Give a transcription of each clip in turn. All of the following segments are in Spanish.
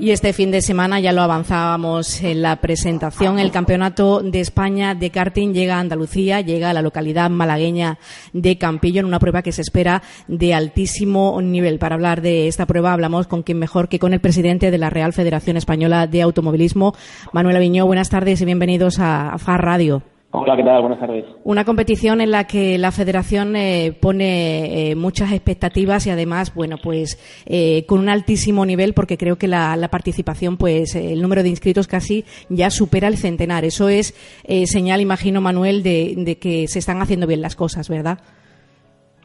Y este fin de semana ya lo avanzábamos en la presentación. El Campeonato de España de karting llega a Andalucía, llega a la localidad malagueña de Campillo en una prueba que se espera de altísimo nivel. Para hablar de esta prueba hablamos con quien mejor que con el presidente de la Real Federación Española de Automovilismo, Manuel Aviñó. Buenas tardes y bienvenidos a FAR Radio. Hola, ¿qué tal? Buenas tardes. Una competición en la que la Federación eh, pone eh, muchas expectativas y además, bueno, pues eh, con un altísimo nivel porque creo que la, participación, pues el número de inscritos casi ya supera el centenar. Eso es señal, imagino, Manuel, de, que se están haciendo bien las cosas, ¿verdad?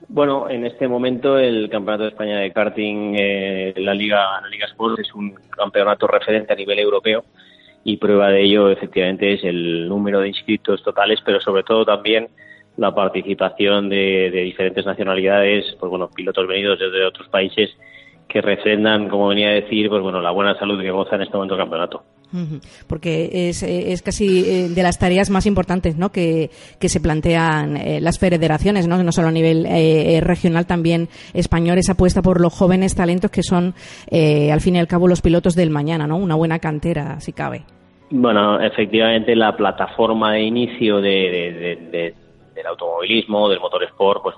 Bueno, en este momento el Campeonato de España de karting, la Liga, la Liga Sport es un campeonato referente a nivel europeo y prueba de ello efectivamente es el número de inscritos totales, pero sobre todo también la participación de, diferentes nacionalidades, pues bueno, pilotos venidos desde otros países que refrendan, como venía a decir, pues bueno, la buena salud que goza en este momento el campeonato. Porque es, es, casi eh, de las tareas más importantes ¿no? que, que se plantean eh, las federaciones, ¿no? no solo a nivel eh, regional, también español, esa apuesta por los jóvenes talentos que son, al fin y al cabo, los pilotos del mañana, ¿no? una buena cantera, si cabe. Bueno, efectivamente la plataforma de inicio de, del automovilismo, del motorsport, pues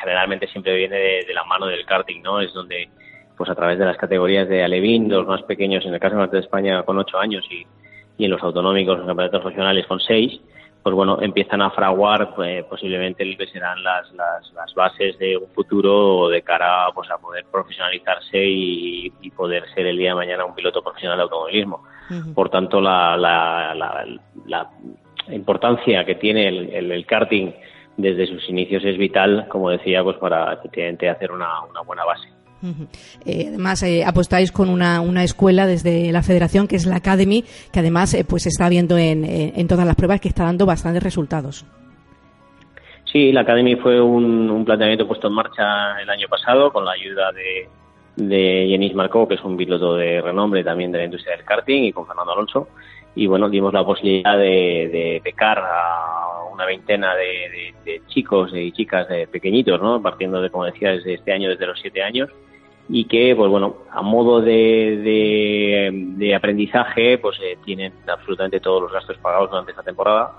generalmente siempre viene de, la mano del karting, ¿no? Es donde, pues a través de las categorías de Alevín, los más pequeños, en el caso de España con ocho años y, y en los autonómicos, en campeonatos regionales con seis, pues bueno, empiezan a fraguar pues, posiblemente lo que serán las, las, las, bases de un futuro de cara pues, a poder profesionalizarse y, poder ser el día de mañana un piloto profesional de automovilismo. Por tanto, la, la, la, importancia que tiene el, el, karting desde sus inicios es vital, como decía, pues para efectivamente hacer una, una buena base. Eh, además, eh, apostáis con una, una, escuela desde la federación, que es la Academy, que además eh, pues está viendo en, todas las pruebas que está dando bastantes resultados. Sí, la Academy fue un, planteamiento puesto en marcha el año pasado con la ayuda de, de Jenis Marcó, que es un piloto de renombre también de la industria del karting, y con Fernando Alonso. Y bueno, dimos la posibilidad de, de becar a una veintena de, de, chicos y chicas pequeñitos, ¿no? Partiendo de, como decía, desde este año, desde los siete años y que, pues bueno, a modo de, de, aprendizaje, pues eh, tienen absolutamente todos los gastos pagados durante esta temporada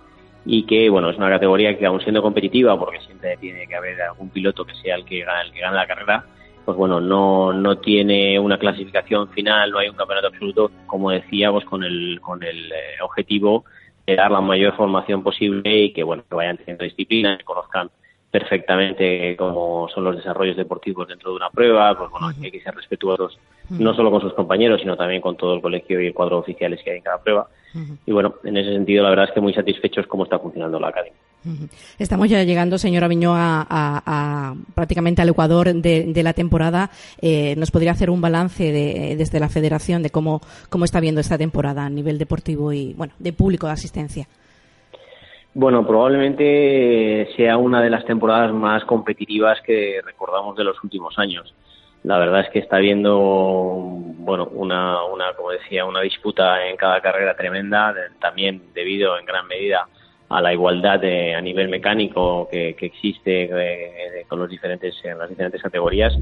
y que, bueno, es una categoría que aún siendo competitiva, porque siempre tiene que haber algún piloto que sea el que gane, el que gane la carrera, pues bueno, no, no tiene una clasificación final, no hay un campeonato absoluto, como decíamos, con el, con el eh, objetivo de dar la mayor formación posible y que, bueno, que vayan teniendo disciplina, que conozcan perfectamente cómo son los desarrollos deportivos dentro de una prueba, pues bueno, hay que ser respetuosos no solo con sus compañeros, sino también con todo el colegio y el cuadro oficiales que hay en cada prueba. Y bueno, en ese sentido, la verdad es que muy satisfechos cómo está funcionando la academia. Estamos ya llegando, señora Viñó, a, prácticamente al Ecuador de, la temporada. Eh, ¿Nos podría hacer un balance desde la federación de cómo, cómo está viendo esta temporada a nivel deportivo y, bueno, de público de asistencia? Bueno, probablemente sea una de las temporadas más competitivas que recordamos de los últimos años. La verdad es que está habiendo, bueno, una, una, como decía, una disputa en cada carrera tremenda, también debido en gran medida a la igualdad a nivel mecánico que, existe eh, con los diferentes en las diferentes categorías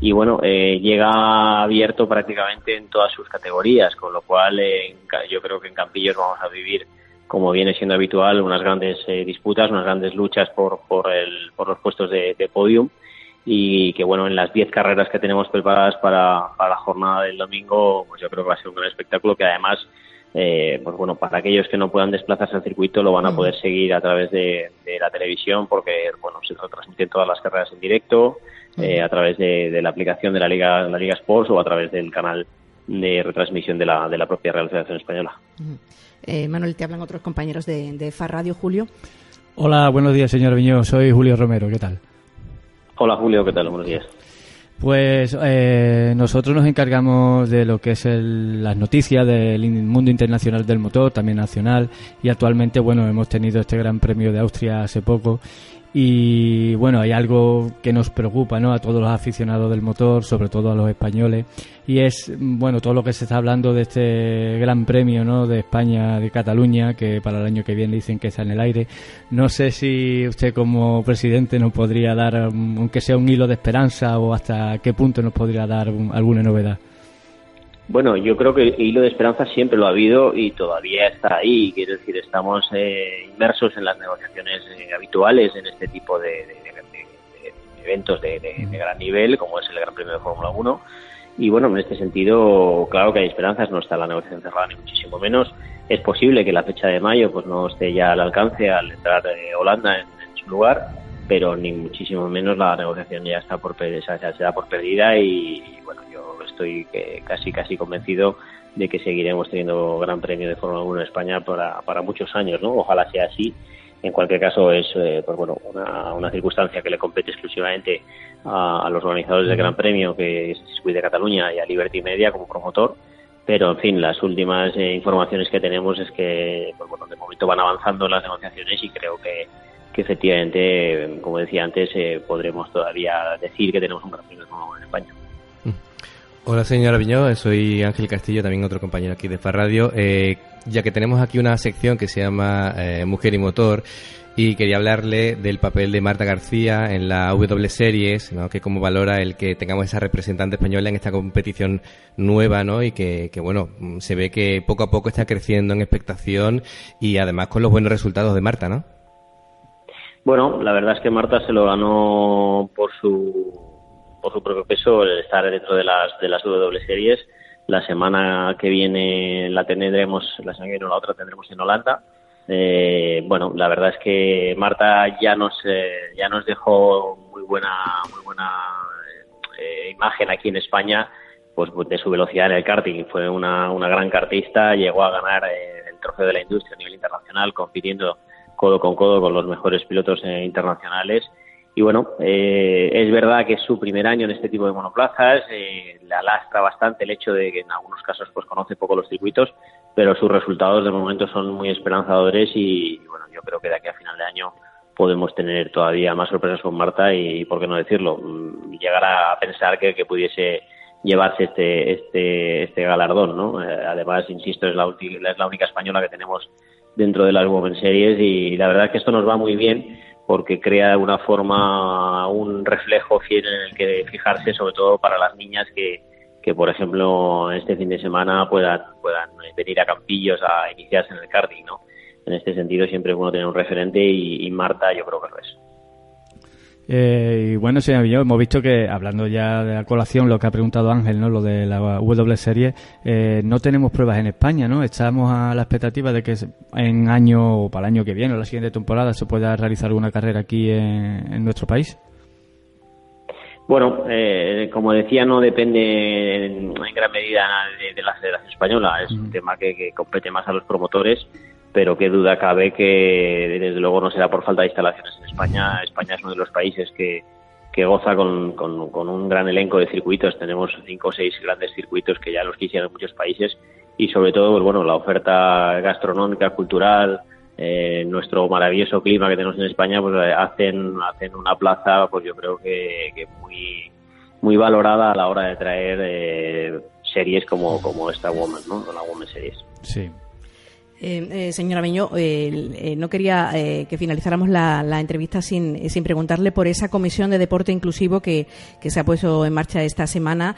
y bueno eh, llega abierto prácticamente en todas sus categorías con lo cual yo creo que en Campillos vamos a vivir como viene siendo habitual, unas grandes eh, disputas, unas grandes luchas por, por, el, por los puestos de, de podium. Y que bueno, en las 10 carreras que tenemos preparadas para, para, la jornada del domingo, pues yo creo que va a ser un gran espectáculo que además, eh, pues bueno, para aquellos que no puedan desplazarse al circuito lo van a poder seguir a través de, de la televisión porque bueno, se transmiten todas las carreras en directo, eh, a través de, de, la aplicación de la Liga, la Liga Sports o a través del canal de retransmisión de la, de la propia Real Federación Española. Eh, Manuel, te hablan otros compañeros de, de FAR Radio, Julio. Hola, buenos días, señor Viñó. Soy Julio Romero, ¿qué tal? Hola, Julio, ¿qué tal? Buenos días. Pues eh, nosotros nos encargamos de lo que es las noticias del mundo internacional del motor, también nacional, y actualmente, bueno, hemos tenido este Gran Premio de Austria hace poco y bueno, hay algo que nos preocupa ¿no? a todos los aficionados del motor, sobre todo a los españoles, y es bueno todo lo que se está hablando de este gran premio ¿no? de España, de Cataluña, que para el año que viene dicen que está en el aire. No sé si usted como presidente nos podría dar, aunque sea un hilo de esperanza, o hasta qué punto nos podría dar alguna novedad. Bueno, yo creo que el hilo de esperanza siempre lo ha habido y todavía está ahí. Quiero decir, estamos eh, inmersos en las negociaciones eh, habituales en este tipo de, eventos de, gran nivel, como es el Gran Premio de Fórmula 1. Y bueno, en este sentido, claro que hay esperanzas, no está la negociación cerrada ni muchísimo menos. Es posible que la fecha de mayo pues no esté ya al alcance al entrar eh, Holanda en, su lugar, pero ni muchísimo menos la negociación ya está por, se da por perdida y bueno, estoy casi casi convencido de que seguiremos teniendo Gran Premio de Fórmula 1 en España para, para muchos años, ¿no? Ojalá sea así. En cualquier caso es eh, pues bueno una, una, circunstancia que le compete exclusivamente a, los organizadores del Gran Premio, que es Circuit de Cataluña y a Liberty Media como promotor. Pero en fin, las últimas eh, informaciones que tenemos es que pues bueno, de momento van avanzando las negociaciones y creo que, que efectivamente, como decía antes, eh, podremos todavía decir que tenemos un Gran Premio de Fórmula 1 en España. Hola señora Viñó, soy Ángel Castillo, también otro compañero aquí de Farradio. Eh, ya que tenemos aquí una sección que se llama eh, Mujer y Motor, y quería hablarle del papel de Marta García en la W Series, que como valora el que tengamos esa representante española en esta competición nueva, ¿no? Y que, bueno, se ve que poco a poco está creciendo en expectación y además con los buenos resultados de Marta, ¿no? Bueno, la verdad es que Marta se lo ganó por su por su propio peso el estar dentro de las de las W series. La semana que viene la tendremos, la semana que viene la otra tendremos en Holanda. Eh, bueno, la verdad es que Marta ya nos eh, ya nos dejó muy buena muy buena eh, imagen aquí en España, pues de su velocidad en el karting. Fue una, una gran kartista, llegó a ganar el trofeo de la industria a nivel internacional, compitiendo codo con codo con los mejores pilotos internacionales y bueno, eh, es verdad que es su primer año en este tipo de monoplazas, eh, le alastra bastante el hecho de que en algunos casos pues conoce poco los circuitos, pero sus resultados de momento son muy esperanzadores y, bueno, yo creo que de aquí a final de año podemos tener todavía más sorpresas con Marta y, por qué no decirlo, mm, llegar a pensar que, pudiese llevarse este este este galardón, ¿no? Eh, además, insisto, es la, es la única española que tenemos dentro de las Women Series y la verdad es que esto nos va muy bien porque crea de alguna forma un reflejo fiel en el que fijarse, sobre todo para las niñas que, que por ejemplo, este fin de semana puedan, puedan venir a Campillos a iniciarse en el karting, ¿no? En este sentido siempre es bueno tener un referente y, y Marta yo creo que lo es. Eh, y bueno, señor hemos visto que, hablando ya de la colación, lo que ha preguntado Ángel, ¿no? Lo de la W Serie, eh, no tenemos pruebas en España, ¿no? Estamos a la expectativa de que en año, o para el año que viene, o la siguiente temporada, se pueda realizar alguna carrera aquí en, nuestro país. Bueno, eh, como decía, no depende en, gran medida de, la Federación Española. Es un tema que, que compete más a los promotores pero qué duda cabe que desde luego no será por falta de instalaciones en España. España es uno de los países que, que goza con, con, un gran elenco de circuitos. Tenemos cinco o seis grandes circuitos que ya los quisieran muchos países y sobre todo, pues bueno, la oferta gastronómica, cultural, eh, nuestro maravilloso clima que tenemos en España, pues eh, hacen, hacen una plaza, pues yo creo que, que muy, muy valorada a la hora de traer eh, series como, como esta Woman, ¿no? La Woman Series. Sí, eh, eh, señora Miño, eh, no quería que finalizáramos la, entrevista sin, sin, preguntarle por esa comisión de deporte inclusivo que, se ha puesto en marcha esta semana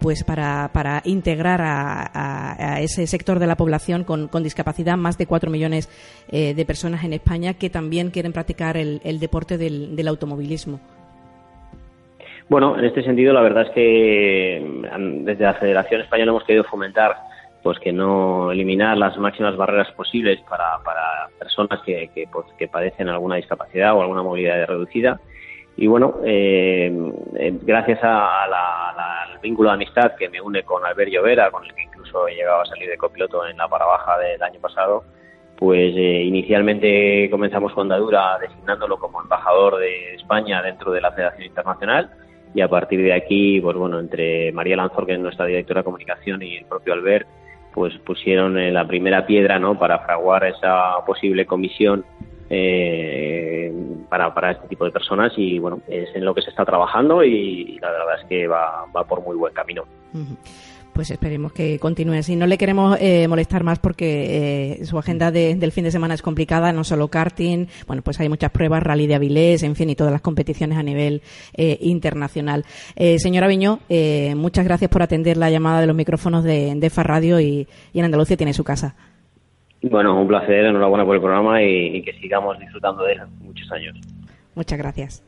pues para, integrar a, ese sector de la población con, discapacidad, más de cuatro millones de personas en España que también quieren practicar el, deporte del, del automovilismo. Bueno, en este sentido, la verdad es que desde la Federación Española hemos querido fomentar pues que no eliminar las máximas barreras posibles para, para personas que, que, pues, que padecen alguna discapacidad o alguna movilidad reducida. Y bueno, eh, eh, gracias a al vínculo de amistad que me une con Albert Llovera, con el que incluso he llegado a salir de copiloto en la parabaja del año pasado, pues eh, inicialmente comenzamos con Dadura designándolo como embajador de España dentro de la Federación Internacional y a partir de aquí, pues bueno, entre María Lanzor, que es nuestra directora de comunicación, y el propio Albert, pues pusieron la primera piedra, ¿no? Para fraguar esa posible comisión eh, para, para este tipo de personas y bueno, es en lo que se está trabajando y, la verdad es que va, va por muy buen camino pues esperemos que continúe así. No le queremos eh, molestar más porque eh, su agenda del fin de semana es complicada, no solo karting, bueno, pues hay muchas pruebas, rally de Avilés, en fin, y todas las competiciones a nivel eh, internacional. señora Viñó, muchas gracias por atender la llamada de los micrófonos de, de Radio y, en Andalucía tiene su casa. Bueno, un placer, enhorabuena por el programa y, y que sigamos disfrutando de él muchos años. Muchas gracias.